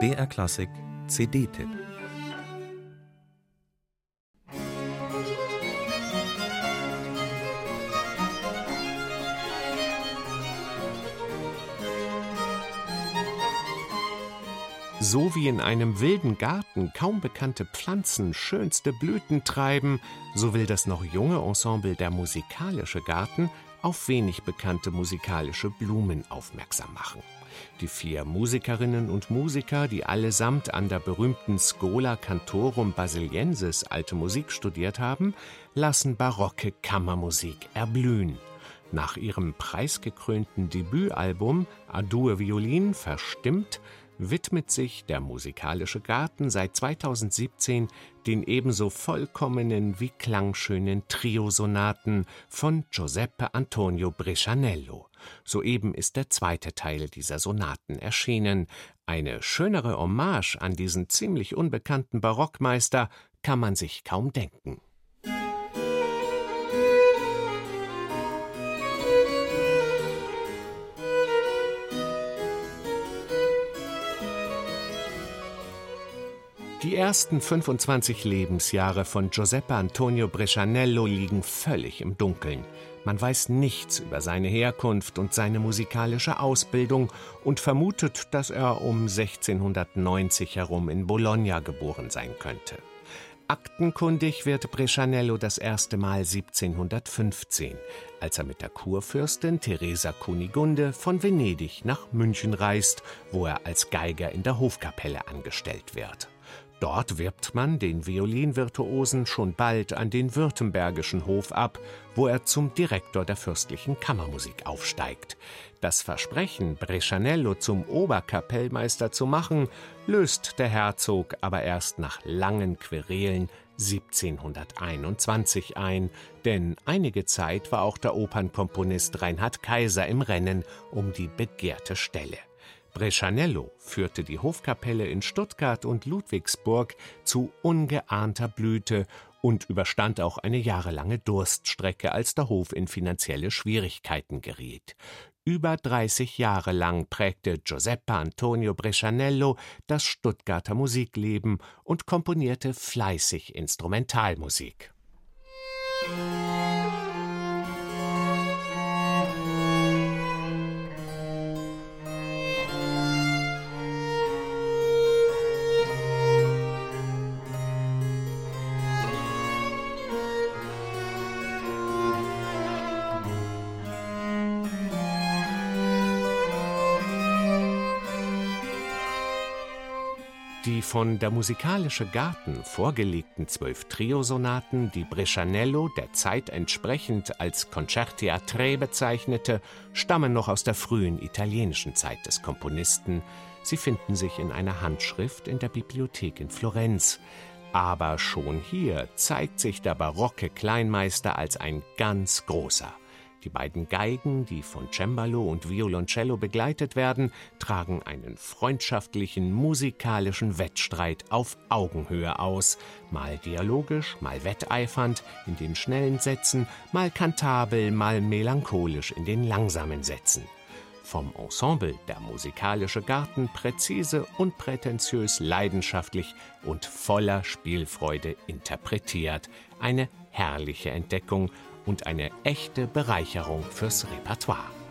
BR Klassik CD-Tipp So wie in einem wilden Garten kaum bekannte Pflanzen schönste Blüten treiben, so will das noch junge Ensemble der Musikalische Garten auf wenig bekannte musikalische Blumen aufmerksam machen. Die vier Musikerinnen und Musiker, die allesamt an der berühmten Schola Cantorum Basiliensis alte Musik studiert haben, lassen barocke Kammermusik erblühen. Nach ihrem preisgekrönten Debütalbum Adue Violin verstimmt widmet sich der Musikalische Garten seit 2017 den ebenso vollkommenen wie klangschönen Triosonaten von Giuseppe Antonio Brescianello. Soeben ist der zweite Teil dieser Sonaten erschienen. Eine schönere Hommage an diesen ziemlich unbekannten Barockmeister kann man sich kaum denken. Die ersten 25 Lebensjahre von Giuseppe Antonio Brescianello liegen völlig im Dunkeln. Man weiß nichts über seine Herkunft und seine musikalische Ausbildung und vermutet, dass er um 1690 herum in Bologna geboren sein könnte. Aktenkundig wird Brescianello das erste Mal 1715, als er mit der Kurfürstin Teresa Kunigunde von Venedig nach München reist, wo er als Geiger in der Hofkapelle angestellt wird. Dort wirbt man den Violinvirtuosen schon bald an den württembergischen Hof ab, wo er zum Direktor der fürstlichen Kammermusik aufsteigt. Das Versprechen, Brescianello zum Oberkapellmeister zu machen, löst der Herzog aber erst nach langen Querelen 1721 ein, denn einige Zeit war auch der Opernkomponist Reinhard Kaiser im Rennen um die begehrte Stelle. Brescianello führte die Hofkapelle in Stuttgart und Ludwigsburg zu ungeahnter Blüte und überstand auch eine jahrelange Durststrecke, als der Hof in finanzielle Schwierigkeiten geriet. Über 30 Jahre lang prägte Giuseppe Antonio Brescianello das Stuttgarter Musikleben und komponierte fleißig Instrumentalmusik. Musik Die von der Musikalische Garten vorgelegten zwölf Triosonaten, die Brescianello der Zeit entsprechend als Concerti a tre bezeichnete, stammen noch aus der frühen italienischen Zeit des Komponisten. Sie finden sich in einer Handschrift in der Bibliothek in Florenz. Aber schon hier zeigt sich der barocke Kleinmeister als ein ganz großer. Die beiden Geigen, die von Cembalo und Violoncello begleitet werden, tragen einen freundschaftlichen musikalischen Wettstreit auf Augenhöhe aus, mal dialogisch, mal wetteifernd in den schnellen Sätzen, mal kantabel, mal melancholisch in den langsamen Sätzen vom Ensemble der musikalische Garten präzise, unprätentiös, leidenschaftlich und voller Spielfreude interpretiert. Eine herrliche Entdeckung und eine echte Bereicherung fürs Repertoire.